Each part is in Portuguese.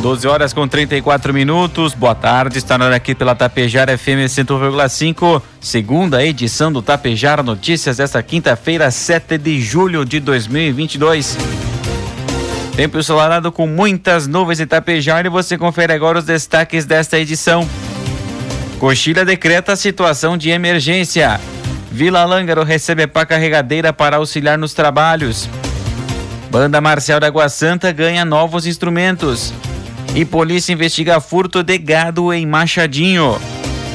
12 horas com 34 minutos. Boa tarde, está na hora aqui pela Tapejara FM 100,5, segunda edição do Tapejara Notícias desta quinta-feira, 7 de julho de 2022. Tempo ensolarado com muitas nuvens em Tapejara e você confere agora os destaques desta edição. Coxilha decreta a situação de emergência. Vila Lângaro recebe pá carregadeira para auxiliar nos trabalhos. Banda Marcial da Água Santa ganha novos instrumentos. E polícia investiga furto de gado em Machadinho.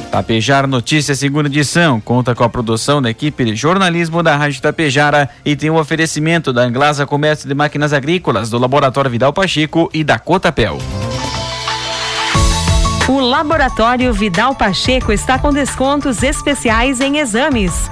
Tapejar Notícias, segunda edição, conta com a produção da equipe de jornalismo da Rádio Tapejara e tem o um oferecimento da Anglasa Comércio de Máquinas Agrícolas, do Laboratório Vidal Pacheco e da Cotapel. O Laboratório Vidal Pacheco está com descontos especiais em exames.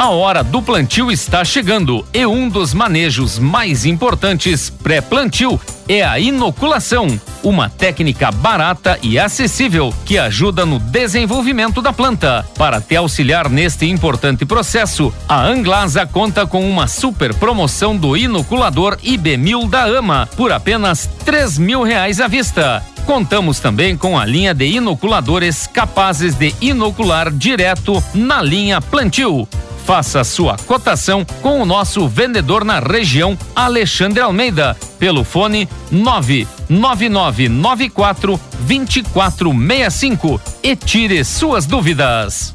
A hora do plantio está chegando e um dos manejos mais importantes pré-plantio é a inoculação, uma técnica barata e acessível que ajuda no desenvolvimento da planta. Para te auxiliar neste importante processo, a Anglasa conta com uma super promoção do inoculador IB1000 da AMA por apenas três mil reais à vista. Contamos também com a linha de inoculadores capazes de inocular direto na linha plantio. Faça sua cotação com o nosso vendedor na região, Alexandre Almeida, pelo fone 99994 2465 e tire suas dúvidas.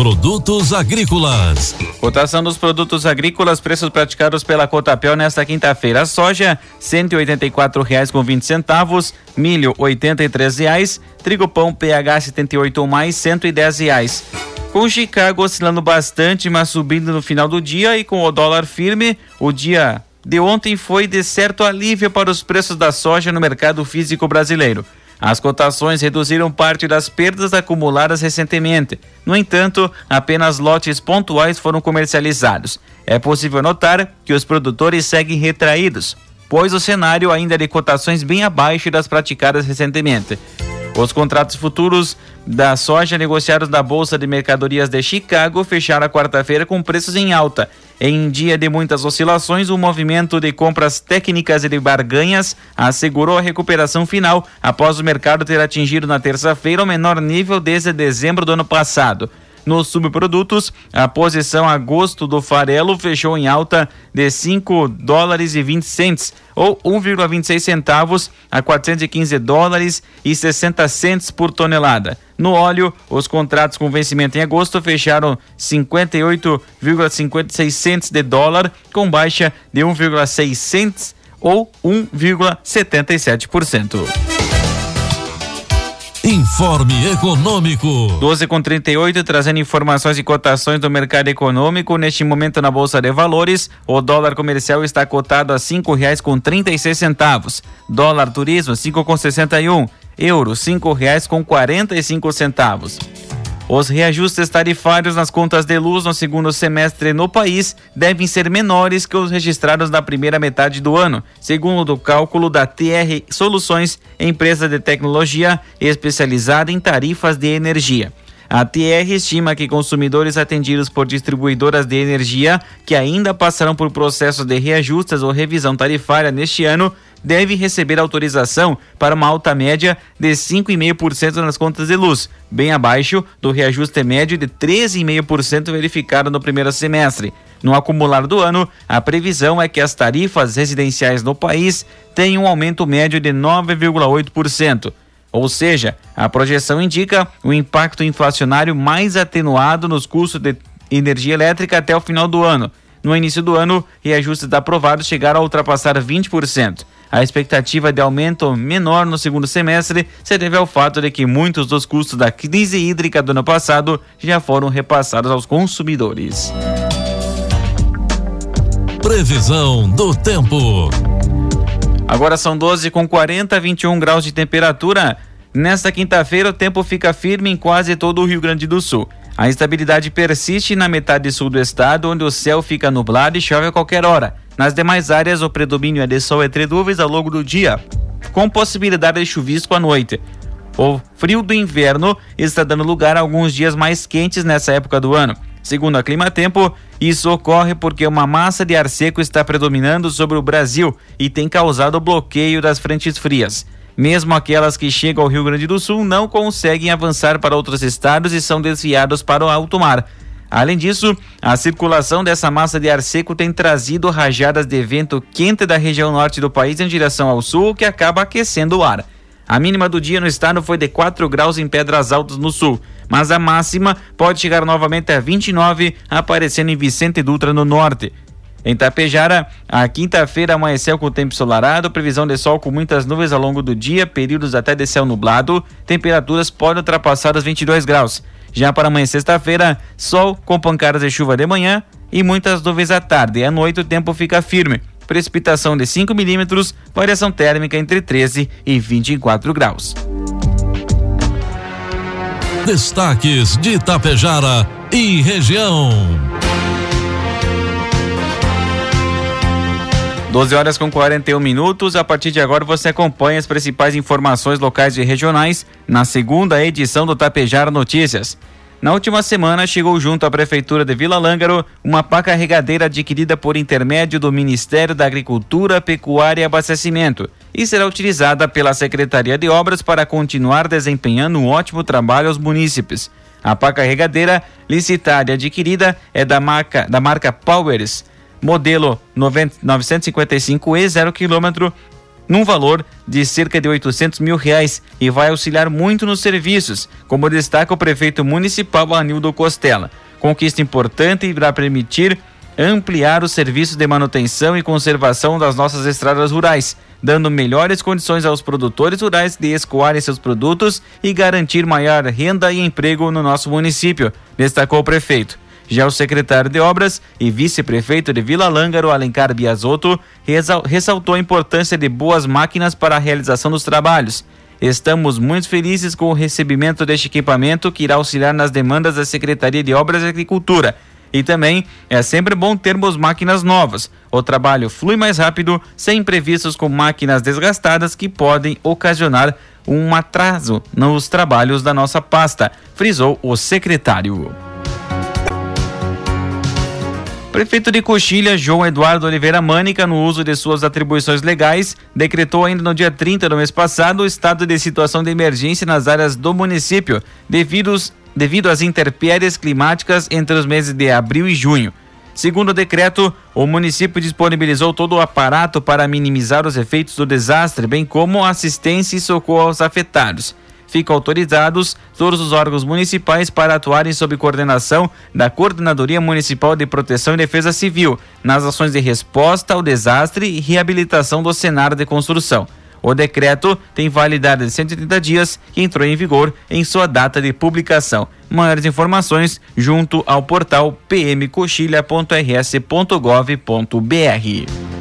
Produtos agrícolas. Cotação dos produtos agrícolas, preços praticados pela Cotapel nesta quinta-feira. Soja, cento e reais com vinte centavos, milho, oitenta e reais, trigo pão PH 78 ou mais, cento e reais. Com Chicago oscilando bastante, mas subindo no final do dia e com o dólar firme, o dia de ontem foi de certo alívio para os preços da soja no mercado físico brasileiro. As cotações reduziram parte das perdas acumuladas recentemente. No entanto, apenas lotes pontuais foram comercializados. É possível notar que os produtores seguem retraídos, pois o cenário ainda é de cotações bem abaixo das praticadas recentemente. Os contratos futuros da soja negociados na Bolsa de Mercadorias de Chicago fecharam a quarta-feira com preços em alta. Em dia de muitas oscilações, o movimento de compras técnicas e de barganhas assegurou a recuperação final após o mercado ter atingido na terça-feira o menor nível desde dezembro do ano passado. Nos subprodutos, a posição agosto do farelo fechou em alta de 5 dólares e 20 centes, ou 1,26 centavos a 415 dólares e 60 centes por tonelada. No óleo, os contratos com vencimento em agosto fecharam 58,56 centes de dólar, com baixa de 1,6 centes ou 1,77%. Informe Econômico. 12 com 38, trazendo informações e cotações do mercado econômico. Neste momento na Bolsa de Valores, o dólar comercial está cotado a cinco reais com trinta e seis centavos. Dólar turismo, cinco com sessenta e um. Euro, cinco reais com quarenta e cinco centavos. Os reajustes tarifários nas contas de luz no segundo semestre no país devem ser menores que os registrados na primeira metade do ano, segundo o cálculo da TR Soluções, empresa de tecnologia especializada em tarifas de energia. A TR estima que consumidores atendidos por distribuidoras de energia que ainda passarão por processo de reajustes ou revisão tarifária neste ano devem receber autorização para uma alta média de 5,5% nas contas de luz, bem abaixo do reajuste médio de 13,5% verificado no primeiro semestre. No acumular do ano, a previsão é que as tarifas residenciais no país tenham um aumento médio de 9,8%. Ou seja, a projeção indica o um impacto inflacionário mais atenuado nos custos de energia elétrica até o final do ano. No início do ano, reajustes aprovados chegaram a ultrapassar 20%. A expectativa de aumento menor no segundo semestre se deve ao fato de que muitos dos custos da crise hídrica do ano passado já foram repassados aos consumidores. Previsão do tempo. Agora são 12 com 40, 21 graus de temperatura. Nesta quinta-feira, o tempo fica firme em quase todo o Rio Grande do Sul. A instabilidade persiste na metade sul do estado, onde o céu fica nublado e chove a qualquer hora. Nas demais áreas, o predomínio é de sol entre nuvens ao longo do dia, com possibilidade de chuvisco à noite. O frio do inverno está dando lugar a alguns dias mais quentes nessa época do ano. Segundo a Clima Tempo, isso ocorre porque uma massa de ar seco está predominando sobre o Brasil e tem causado o bloqueio das frentes frias. Mesmo aquelas que chegam ao Rio Grande do Sul não conseguem avançar para outros estados e são desviados para o alto mar. Além disso, a circulação dessa massa de ar seco tem trazido rajadas de vento quente da região norte do país em direção ao sul, que acaba aquecendo o ar. A mínima do dia no estado foi de 4 graus em Pedras Altas no sul, mas a máxima pode chegar novamente a 29, aparecendo em Vicente Dutra no norte. Em Tapejara, a quinta-feira amanheceu com tempo ensolarado, previsão de sol com muitas nuvens ao longo do dia, períodos até de céu nublado, temperaturas podem ultrapassar os 22 graus. Já para amanhã, sexta-feira, sol com pancadas de chuva de manhã e muitas nuvens à tarde. E à noite o tempo fica firme precipitação de 5 milímetros, variação térmica entre 13 e 24 graus. Destaques de Itapejara e região. 12 horas com 41 minutos. A partir de agora você acompanha as principais informações locais e regionais na segunda edição do Tapejara Notícias. Na última semana, chegou junto à Prefeitura de Vila Lângaro uma pá carregadeira adquirida por intermédio do Ministério da Agricultura, Pecuária e Abastecimento e será utilizada pela Secretaria de Obras para continuar desempenhando um ótimo trabalho aos munícipes. A pá carregadeira licitada e adquirida é da marca, da marca Powers, modelo 955E 0 km num valor de cerca de 800 mil reais e vai auxiliar muito nos serviços, como destaca o prefeito municipal Anildo Costela. Conquista importante e irá permitir ampliar os serviços de manutenção e conservação das nossas estradas rurais, dando melhores condições aos produtores rurais de escoarem seus produtos e garantir maior renda e emprego no nosso município, destacou o prefeito. Já o secretário de Obras e vice-prefeito de Vila Lângaro, Alencar Biasotto, ressaltou a importância de boas máquinas para a realização dos trabalhos. Estamos muito felizes com o recebimento deste equipamento que irá auxiliar nas demandas da Secretaria de Obras e Agricultura. E também é sempre bom termos máquinas novas. O trabalho flui mais rápido, sem imprevistos com máquinas desgastadas que podem ocasionar um atraso nos trabalhos da nossa pasta, frisou o secretário. Prefeito de Coxilha, João Eduardo Oliveira Mânica, no uso de suas atribuições legais, decretou ainda no dia 30 do mês passado o estado de situação de emergência nas áreas do município, devido, devido às intempéries climáticas entre os meses de abril e junho. Segundo o decreto, o município disponibilizou todo o aparato para minimizar os efeitos do desastre, bem como assistência e socorro aos afetados ficam autorizados todos os órgãos municipais para atuarem sob coordenação da Coordenadoria Municipal de Proteção e Defesa Civil nas ações de resposta ao desastre e reabilitação do cenário de construção. O decreto tem validade de 130 dias e entrou em vigor em sua data de publicação. Maiores informações junto ao portal pmcoxilha.rs.gov.br.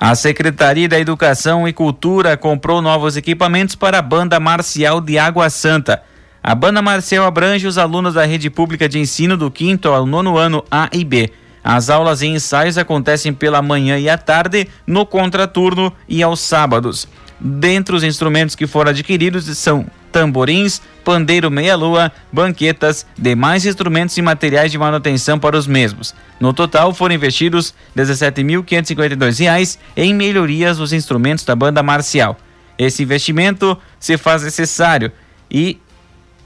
A Secretaria da Educação e Cultura comprou novos equipamentos para a Banda Marcial de Água Santa. A Banda Marcial abrange os alunos da rede pública de ensino do quinto ao nono ano A e B. As aulas e ensaios acontecem pela manhã e à tarde, no contraturno e aos sábados. Dentre os instrumentos que foram adquiridos são tamborins, pandeiro meia-lua, banquetas, demais instrumentos e materiais de manutenção para os mesmos. No total, foram investidos R$ 17.552 em melhorias dos instrumentos da banda marcial. Esse investimento se faz necessário e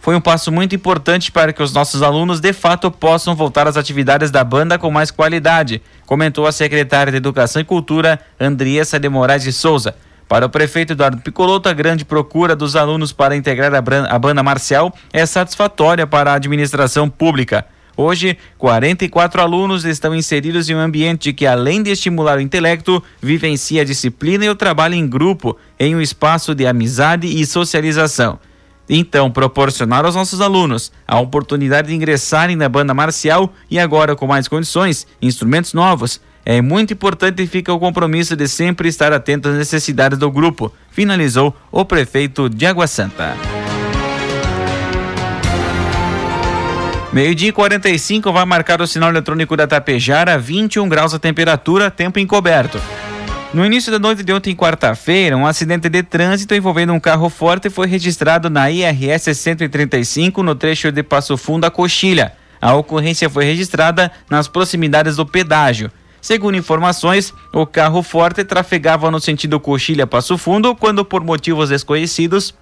foi um passo muito importante para que os nossos alunos de fato possam voltar às atividades da banda com mais qualidade, comentou a secretária de Educação e Cultura, Andriessa de Moraes de Souza. Para o prefeito Eduardo Picoloto, a grande procura dos alunos para integrar a banda marcial é satisfatória para a administração pública. Hoje, 44 alunos estão inseridos em um ambiente que, além de estimular o intelecto, vivencia a disciplina e o trabalho em grupo, em um espaço de amizade e socialização. Então, proporcionar aos nossos alunos a oportunidade de ingressarem na banda marcial e agora com mais condições, instrumentos novos, é muito importante e fica o compromisso de sempre estar atento às necessidades do grupo, finalizou o prefeito de Água Santa. Meio-dia e 45 vai marcar o sinal eletrônico da Tapejara, 21 graus a temperatura, tempo encoberto. No início da noite de ontem, quarta-feira, um acidente de trânsito envolvendo um carro forte foi registrado na IRS 135 no trecho de Passo Fundo a Coxilha. A ocorrência foi registrada nas proximidades do pedágio. Segundo informações, o carro forte trafegava no sentido Coxilha Passo Fundo quando, por motivos desconhecidos,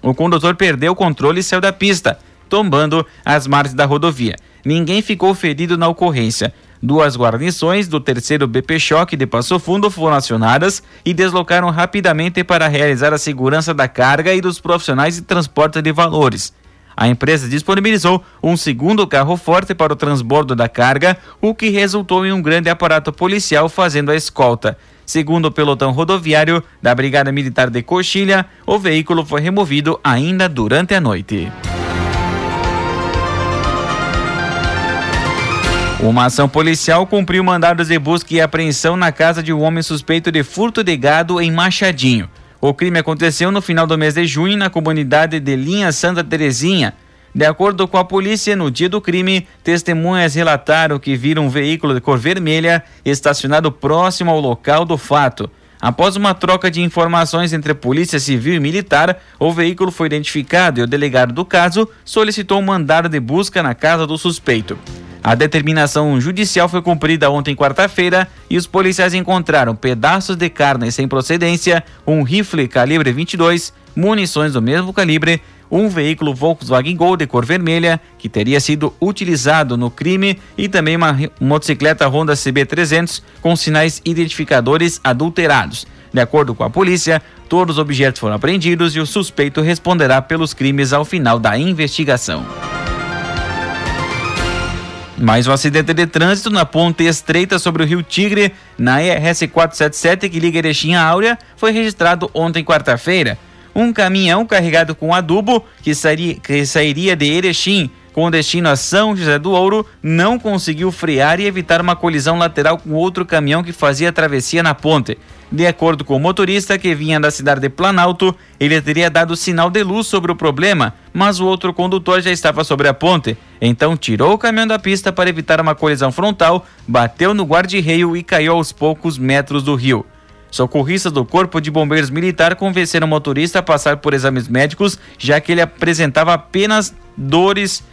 o condutor perdeu o controle e saiu da pista tombando as margens da rodovia. Ninguém ficou ferido na ocorrência. Duas guarnições do terceiro BP Choque de Passo Fundo foram acionadas e deslocaram rapidamente para realizar a segurança da carga e dos profissionais de transporte de valores. A empresa disponibilizou um segundo carro forte para o transbordo da carga, o que resultou em um grande aparato policial fazendo a escolta. Segundo o pelotão rodoviário da Brigada Militar de Coxilha, o veículo foi removido ainda durante a noite. Uma ação policial cumpriu mandados de busca e apreensão na casa de um homem suspeito de furto de gado em Machadinho. O crime aconteceu no final do mês de junho na comunidade de Linha Santa Terezinha. De acordo com a polícia, no dia do crime, testemunhas relataram que viram um veículo de cor vermelha estacionado próximo ao local do fato. Após uma troca de informações entre Polícia Civil e Militar, o veículo foi identificado e o delegado do caso solicitou um mandado de busca na casa do suspeito. A determinação judicial foi cumprida ontem, quarta-feira, e os policiais encontraram pedaços de carne sem procedência, um rifle calibre 22, munições do mesmo calibre, um veículo Volkswagen Gol de cor vermelha, que teria sido utilizado no crime, e também uma motocicleta Honda CB300 com sinais identificadores adulterados. De acordo com a polícia, todos os objetos foram apreendidos e o suspeito responderá pelos crimes ao final da investigação. Mais um acidente de trânsito na ponte estreita sobre o Rio Tigre, na ERS 477, que liga Erechim a Áurea, foi registrado ontem, quarta-feira. Um caminhão carregado com adubo que sairia de Erechim com destino a São José do Ouro, não conseguiu frear e evitar uma colisão lateral com outro caminhão que fazia travessia na ponte. De acordo com o motorista que vinha da cidade de Planalto, ele teria dado sinal de luz sobre o problema, mas o outro condutor já estava sobre a ponte. Então tirou o caminhão da pista para evitar uma colisão frontal, bateu no guarda-reio e caiu aos poucos metros do rio. Socorristas do Corpo de Bombeiros Militar convenceram o motorista a passar por exames médicos, já que ele apresentava apenas dores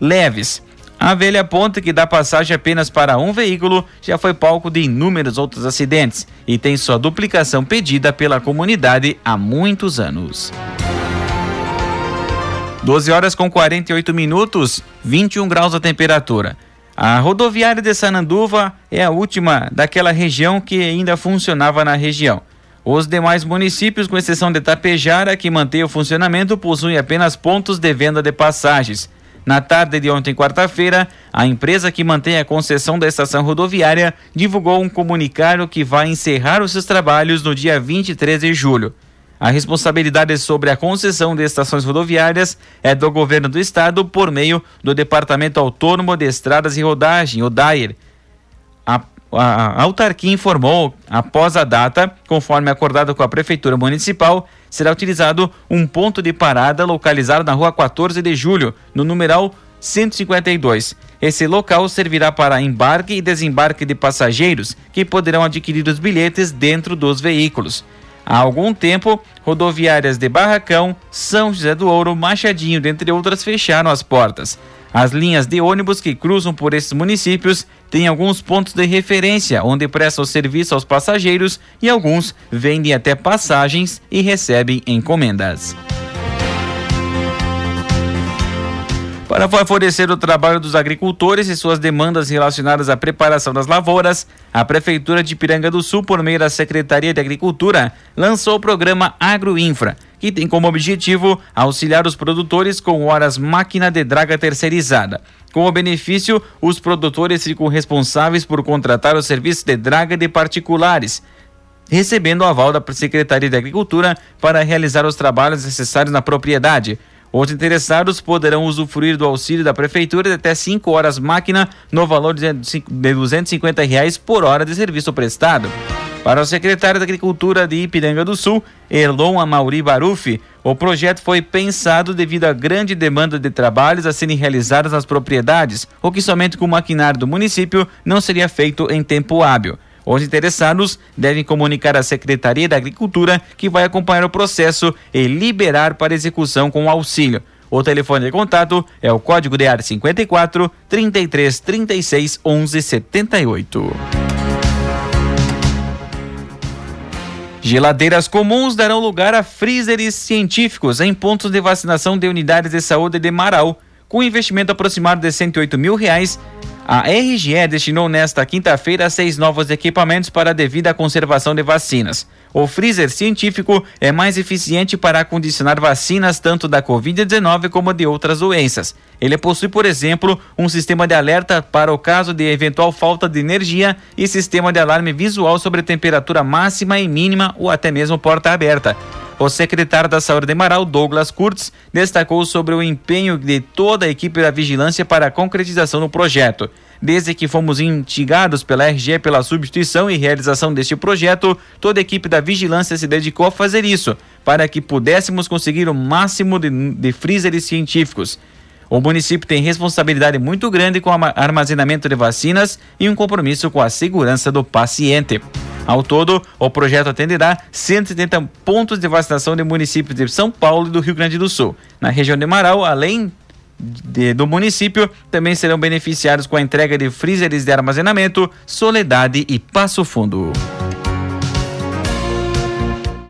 leves. A velha ponte que dá passagem apenas para um veículo já foi palco de inúmeros outros acidentes e tem sua duplicação pedida pela comunidade há muitos anos. 12 horas com 48 minutos, 21 graus a temperatura. A rodoviária de Sananduva é a última daquela região que ainda funcionava na região. Os demais municípios, com exceção de Tapejara, que mantém o funcionamento, possuem apenas pontos de venda de passagens. Na tarde de ontem, quarta-feira, a empresa que mantém a concessão da estação rodoviária divulgou um comunicado que vai encerrar os seus trabalhos no dia 23 de julho. A responsabilidade sobre a concessão de estações rodoviárias é do governo do estado por meio do Departamento Autônomo de Estradas e Rodagem, o DAIR. A, a autarquia informou, após a data, conforme acordado com a Prefeitura Municipal, será utilizado um ponto de parada localizado na rua 14 de julho, no numeral 152. Esse local servirá para embarque e desembarque de passageiros que poderão adquirir os bilhetes dentro dos veículos. Há algum tempo, rodoviárias de Barracão, São José do Ouro, Machadinho, dentre outras, fecharam as portas. As linhas de ônibus que cruzam por esses municípios têm alguns pontos de referência onde prestam serviço aos passageiros e alguns vendem até passagens e recebem encomendas. Para favorecer o trabalho dos agricultores e suas demandas relacionadas à preparação das lavouras, a Prefeitura de Piranga do Sul, por meio da Secretaria de Agricultura, lançou o programa Agroinfra, que tem como objetivo auxiliar os produtores com horas máquina de draga terceirizada. Com o benefício, os produtores ficam responsáveis por contratar o serviço de draga de particulares recebendo o aval da Secretaria de Agricultura para realizar os trabalhos necessários na propriedade. Os interessados poderão usufruir do auxílio da Prefeitura de até 5 horas máquina no valor de 250 reais por hora de serviço prestado. Para o secretário da Agricultura de Ipiranga do Sul, Erlon Amauri Barufi, o projeto foi pensado devido à grande demanda de trabalhos a serem realizados nas propriedades, o que somente com o maquinário do município não seria feito em tempo hábil. Os interessados devem comunicar à Secretaria da Agricultura que vai acompanhar o processo e liberar para execução com auxílio. O telefone de contato é o código de área 54 33 36 11 78. Geladeiras comuns darão lugar a freezers científicos em pontos de vacinação de unidades de saúde de Marau, com investimento aproximado de 108 mil reais a RGE destinou nesta quinta-feira seis novos equipamentos para a devida conservação de vacinas. O freezer científico é mais eficiente para acondicionar vacinas tanto da Covid-19 como de outras doenças. Ele possui, por exemplo, um sistema de alerta para o caso de eventual falta de energia e sistema de alarme visual sobre temperatura máxima e mínima ou até mesmo porta aberta. O secretário da Saúde de Marau, Douglas Kurtz, destacou sobre o empenho de toda a equipe da vigilância para a concretização do projeto. Desde que fomos instigados pela RG pela substituição e realização deste projeto, toda a equipe da vigilância se dedicou a fazer isso, para que pudéssemos conseguir o máximo de, de freezers científicos. O município tem responsabilidade muito grande com o armazenamento de vacinas e um compromisso com a segurança do paciente. Ao todo, o projeto atenderá 170 pontos de vacinação de municípios de São Paulo e do Rio Grande do Sul. Na região de Marau, além de, do município, também serão beneficiados com a entrega de freezers de armazenamento Soledade e Passo Fundo.